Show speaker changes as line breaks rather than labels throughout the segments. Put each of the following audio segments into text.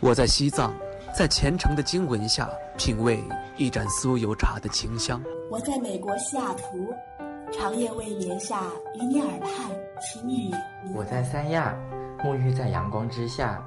我在西藏，在虔诚的经文下品味一盏酥油茶的清香。
我在美国西雅图，长夜未眠下与你耳畔轻语。
我在三亚，沐浴在阳光之下。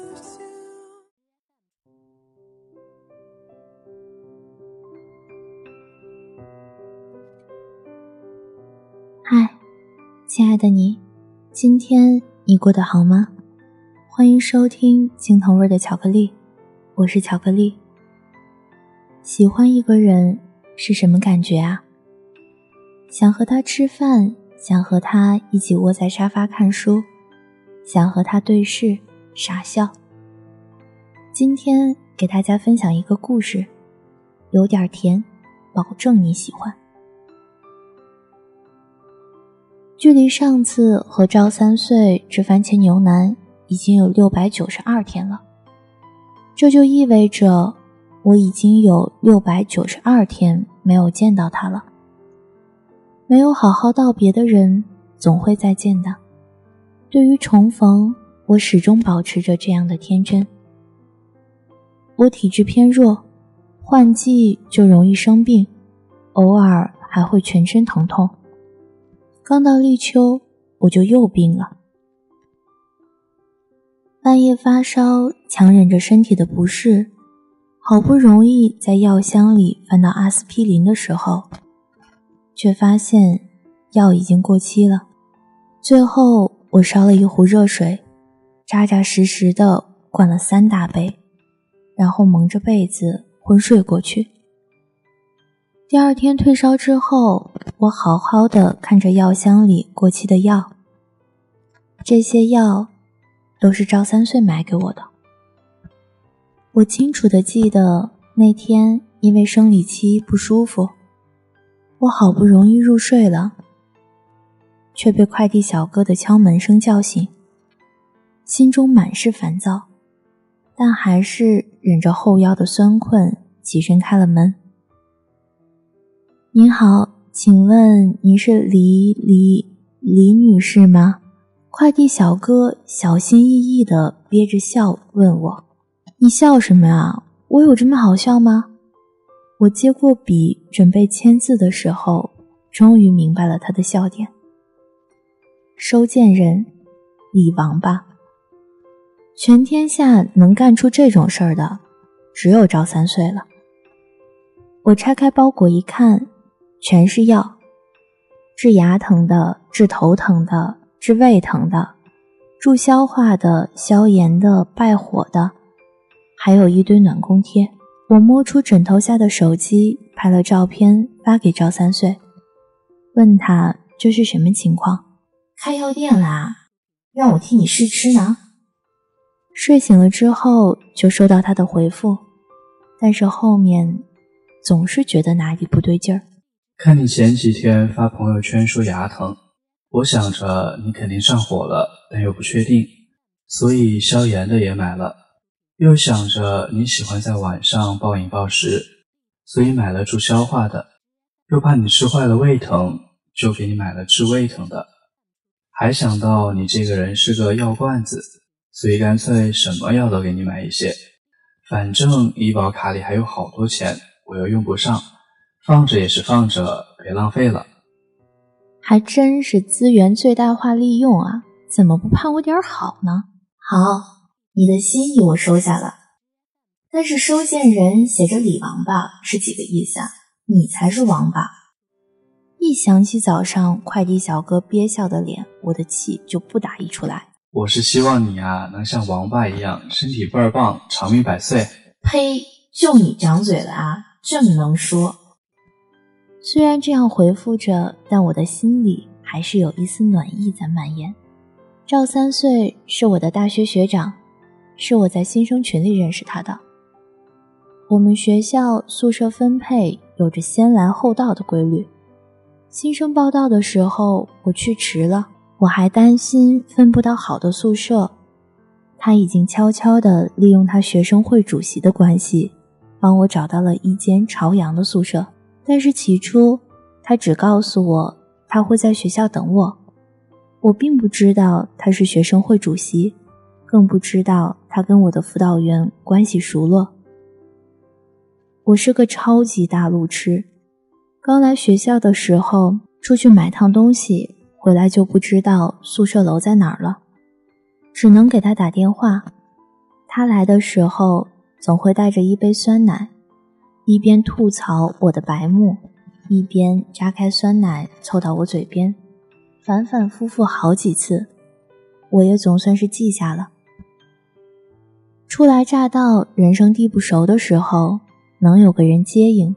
亲爱的你，今天你过得好吗？欢迎收听青藤味的巧克力，我是巧克力。喜欢一个人是什么感觉啊？想和他吃饭，想和他一起窝在沙发看书，想和他对视傻笑。今天给大家分享一个故事，有点甜，保证你喜欢。距离上次和赵三岁吃番茄牛腩已经有六百九十二天了，这就意味着我已经有六百九十二天没有见到他了。没有好好道别的人，总会再见的。对于重逢，我始终保持着这样的天真。我体质偏弱，换季就容易生病，偶尔还会全身疼痛。刚到立秋，我就又病了。半夜发烧，强忍着身体的不适，好不容易在药箱里翻到阿司匹林的时候，却发现药已经过期了。最后，我烧了一壶热水，扎扎实实的灌了三大杯，然后蒙着被子昏睡过去。第二天退烧之后，我好好的看着药箱里过期的药。这些药都是赵三岁买给我的。我清楚的记得那天因为生理期不舒服，我好不容易入睡了，却被快递小哥的敲门声叫醒，心中满是烦躁，但还是忍着后腰的酸困，起身开了门。您好，请问您是李李李女士吗？快递小哥小心翼翼的憋着笑问我：“你笑什么啊？我有这么好笑吗？”我接过笔准备签字的时候，终于明白了他的笑点。收件人李王八，全天下能干出这种事儿的，只有赵三岁了。我拆开包裹一看。全是药，治牙疼的，治头疼的，治胃疼的，助消化的，消炎的，败火的，还有一堆暖宫贴。我摸出枕头下的手机，拍了照片发给赵三岁，问他这是什么情况？开药店啦？让我替你试吃呢。睡醒了之后就收到他的回复，但是后面总是觉得哪里不对劲儿。
看你前几天发朋友圈说牙疼，我想着你肯定上火了，但又不确定，所以消炎的也买了。又想着你喜欢在晚上暴饮暴食，所以买了助消化的。又怕你吃坏了胃疼，就给你买了治胃疼的。还想到你这个人是个药罐子，所以干脆什么药都给你买一些。反正医保卡里还有好多钱，我又用不上。放着也是放着，别浪费了。
还真是资源最大化利用啊！怎么不盼我点好呢？好，你的心意我收下了。但是收件人写着李王八是几个意思啊？你才是王八！一想起早上快递小哥憋笑的脸，我的气就不打一处来。
我是希望你啊，能像王八一样，身体倍儿棒，长命百岁。
呸！就你长嘴了啊，这么能说。虽然这样回复着，但我的心里还是有一丝暖意在蔓延。赵三岁是我的大学学长，是我在新生群里认识他的。我们学校宿舍分配有着先来后到的规律，新生报道的时候我去迟了，我还担心分不到好的宿舍。他已经悄悄地利用他学生会主席的关系，帮我找到了一间朝阳的宿舍。但是起初，他只告诉我他会在学校等我。我并不知道他是学生会主席，更不知道他跟我的辅导员关系熟络。我是个超级大路痴，刚来学校的时候出去买趟东西，回来就不知道宿舍楼在哪儿了。只能给他打电话。他来的时候总会带着一杯酸奶，一边吐槽我的白目，一边扎开酸奶凑到我嘴边，反反复复好几次，我也总算是记下了。初来乍到、人生地不熟的时候，能有个人接应，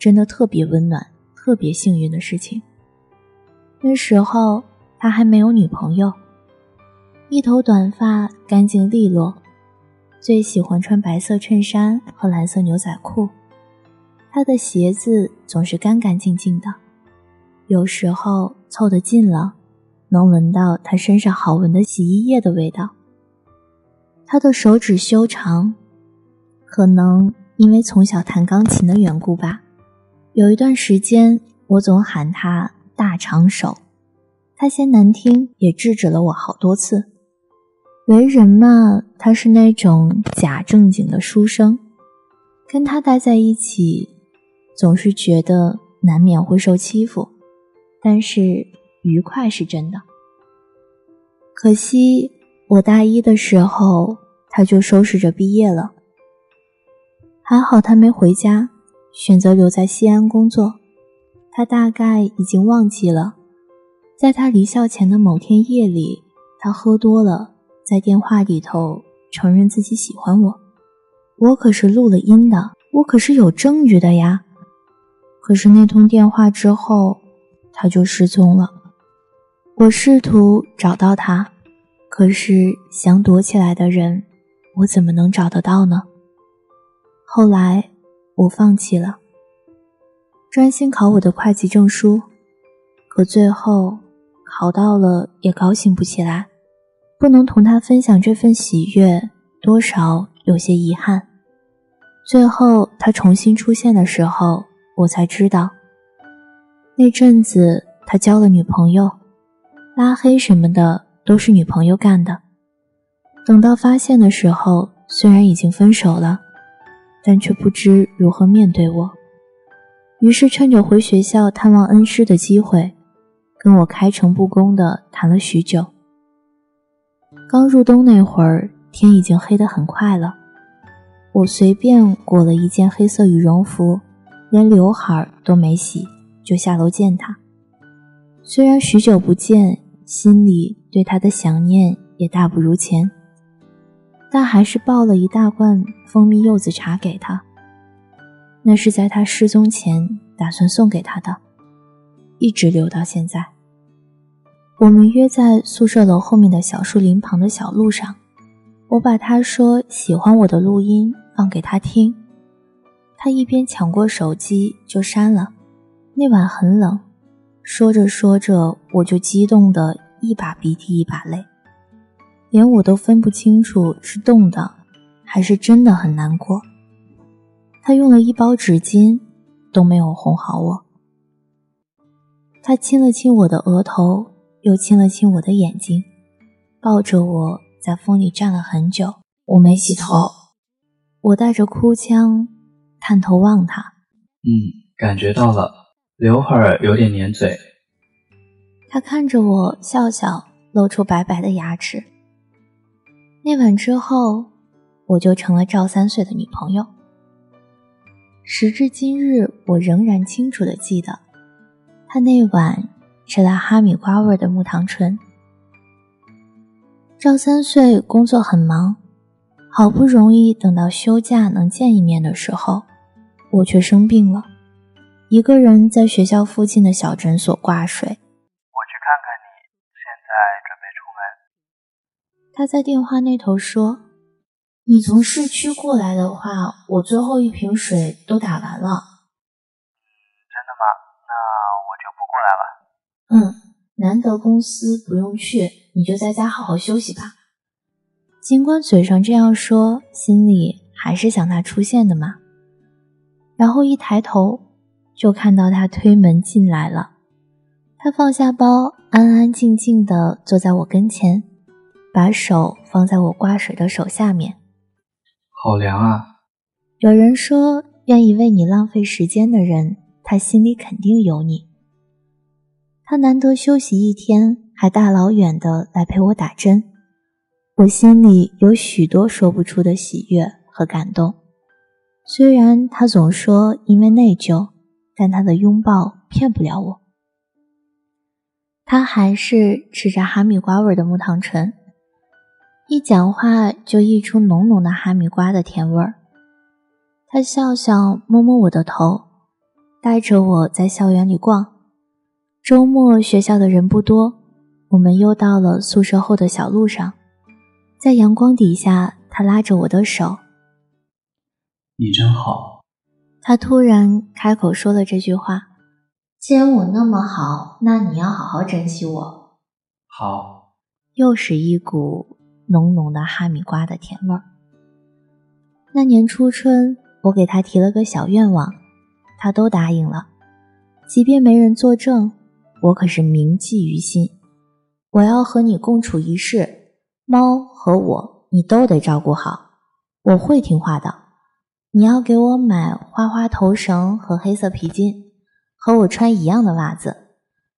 真的特别温暖、特别幸运的事情。那时候他还没有女朋友。一头短发，干净利落，最喜欢穿白色衬衫和蓝色牛仔裤。他的鞋子总是干干净净的，有时候凑得近了，能闻到他身上好闻的洗衣液的味道。他的手指修长，可能因为从小弹钢琴的缘故吧。有一段时间，我总喊他“大长手”，他嫌难听，也制止了我好多次。为人嘛，他是那种假正经的书生，跟他待在一起，总是觉得难免会受欺负，但是愉快是真的。可惜我大一的时候，他就收拾着毕业了。还好他没回家，选择留在西安工作。他大概已经忘记了，在他离校前的某天夜里，他喝多了。在电话里头承认自己喜欢我，我可是录了音的，我可是有证据的呀。可是那通电话之后，他就失踪了。我试图找到他，可是想躲起来的人，我怎么能找得到呢？后来我放弃了，专心考我的会计证书，可最后考到了也高兴不起来。不能同他分享这份喜悦，多少有些遗憾。最后他重新出现的时候，我才知道，那阵子他交了女朋友，拉黑什么的都是女朋友干的。等到发现的时候，虽然已经分手了，但却不知如何面对我。于是趁着回学校探望恩师的机会，跟我开诚布公的谈了许久。刚入冬那会儿，天已经黑得很快了。我随便裹了一件黑色羽绒服，连刘海都没洗，就下楼见他。虽然许久不见，心里对他的想念也大不如前，但还是抱了一大罐蜂蜜柚子茶给他。那是在他失踪前打算送给他的，一直留到现在。我们约在宿舍楼后面的小树林旁的小路上，我把他说喜欢我的录音放给他听，他一边抢过手机就删了。那晚很冷，说着说着我就激动的一把鼻涕一把泪，连我都分不清楚是冻的还是真的很难过。他用了一包纸巾都没有哄好我，他亲了亲我的额头。又亲了亲我的眼睛，抱着我在风里站了很久。我没洗头，我带着哭腔探头望他。
嗯，感觉到了，刘海有点粘嘴。
他看着我笑笑，露出白白的牙齿。那晚之后，我就成了赵三岁的女朋友。时至今日，我仍然清楚的记得，他那晚。吃了哈密瓜味的木糖醇。赵三岁工作很忙，好不容易等到休假能见一面的时候，我却生病了，一个人在学校附近的小诊所挂水。我
去看看你，现在准备出门。
他在电话那头说：“你从市区过来的话，我最后一瓶水都打完了。”
真的吗？那我就不过来了。
嗯，难得公司不用去，你就在家好好休息吧。尽管嘴上这样说，心里还是想他出现的嘛。然后一抬头，就看到他推门进来了。他放下包，安安静静的坐在我跟前，把手放在我挂水的手下面。
好凉啊！
有人说，愿意为你浪费时间的人，他心里肯定有你。他难得休息一天，还大老远的来陪我打针，我心里有许多说不出的喜悦和感动。虽然他总说因为内疚，但他的拥抱骗不了我。他还是吃着哈密瓜味的木糖醇，一讲话就溢出浓浓的哈密瓜的甜味儿。他笑笑，摸摸我的头，带着我在校园里逛。周末学校的人不多，我们又到了宿舍后的小路上，在阳光底下，他拉着我的手：“
你真好。”
他突然开口说了这句话。既然我那么好，那你要好好珍惜我。
好，
又是一股浓浓的哈密瓜的甜味儿。那年初春，我给他提了个小愿望，他都答应了。即便没人作证，我可是铭记于心。我要和你共处一室，猫和我你都得照顾好。我会听话的。你要给我买花花头绳和黑色皮筋。和我穿一样的袜子，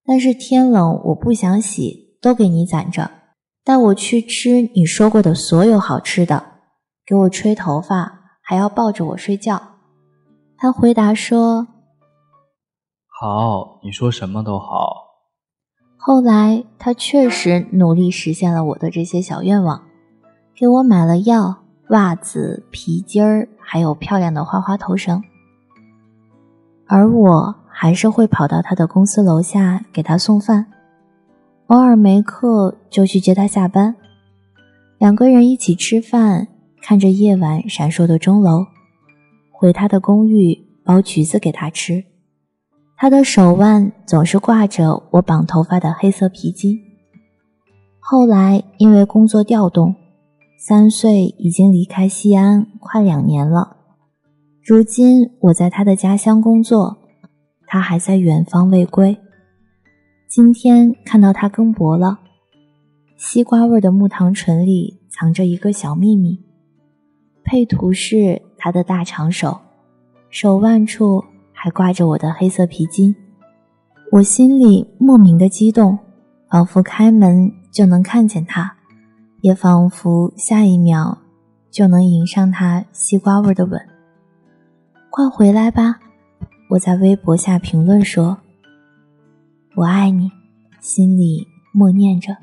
但是天冷我不想洗，都给你攒着。带我去吃你说过的所有好吃的，给我吹头发，还要抱着我睡觉。他回答说：“
好，你说什么都好。”
后来他确实努力实现了我的这些小愿望，给我买了药、袜子、皮筋儿，还有漂亮的花花头绳，而我。还是会跑到他的公司楼下给他送饭，偶尔没课就去接他下班，两个人一起吃饭，看着夜晚闪烁的钟楼，回他的公寓剥橘子给他吃，他的手腕总是挂着我绑头发的黑色皮筋。后来因为工作调动，三岁已经离开西安快两年了，如今我在他的家乡工作。他还在远方未归。今天看到他更薄了，西瓜味的木糖醇里藏着一个小秘密。配图是他的大长手，手腕处还挂着我的黑色皮筋。我心里莫名的激动，仿佛开门就能看见他，也仿佛下一秒就能迎上他西瓜味的吻。快回来吧！我在微博下评论说：“我爱你，心里默念着。”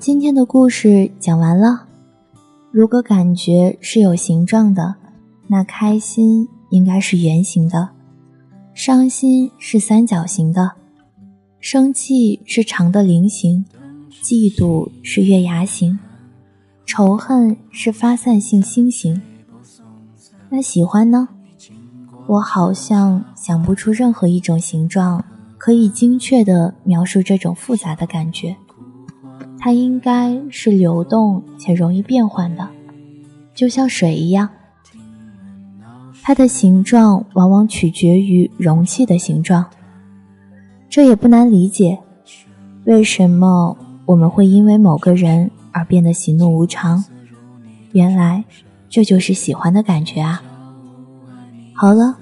今天的故事讲完了。如果感觉是有形状的，那开心应该是圆形的。伤心是三角形的，生气是长的菱形，嫉妒是月牙形，仇恨是发散性心形。那喜欢呢？我好像想不出任何一种形状可以精确地描述这种复杂的感觉。它应该是流动且容易变换的，就像水一样。它的形状往往取决于容器的形状，这也不难理解。为什么我们会因为某个人而变得喜怒无常？原来这就是喜欢的感觉啊！好了，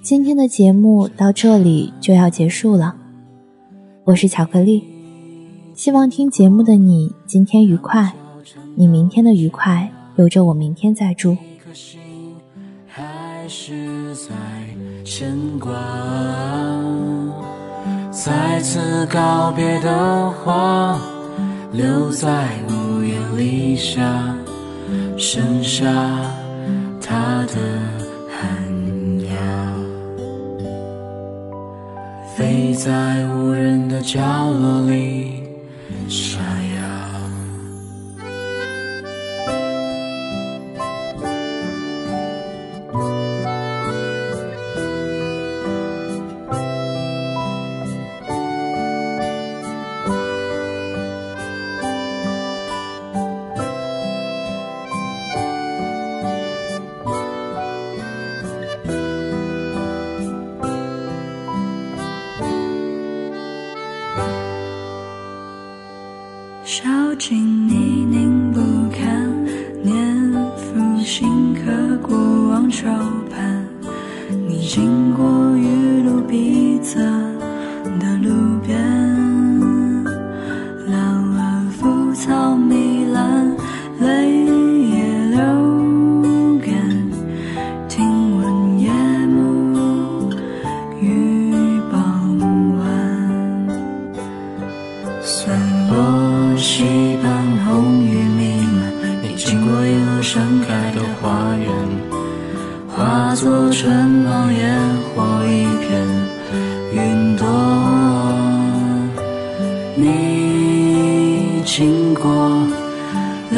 今天的节目到这里就要结束了。我是巧克力，希望听节目的你今天愉快，你明天的愉快留着我明天再祝。是在牵挂，再次告别的话，留在屋檐底下，剩下他的寒鸦，飞在无人的角落里。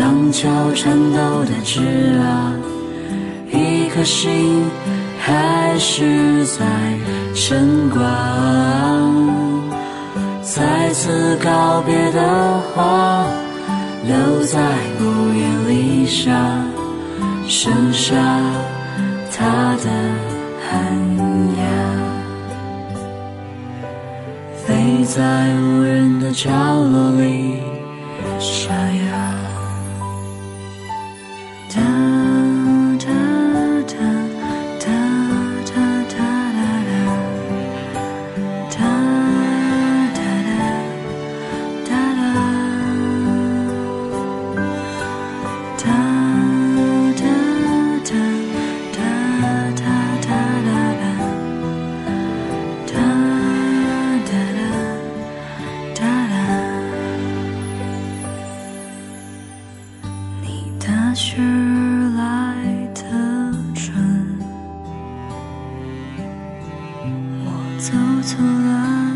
廊桥颤抖的枝啊，一颗心还是在牵挂。再次告别的话，留在屋檐里下，剩下他的寒鸦，飞在无人的角落里，沙哑。走错了。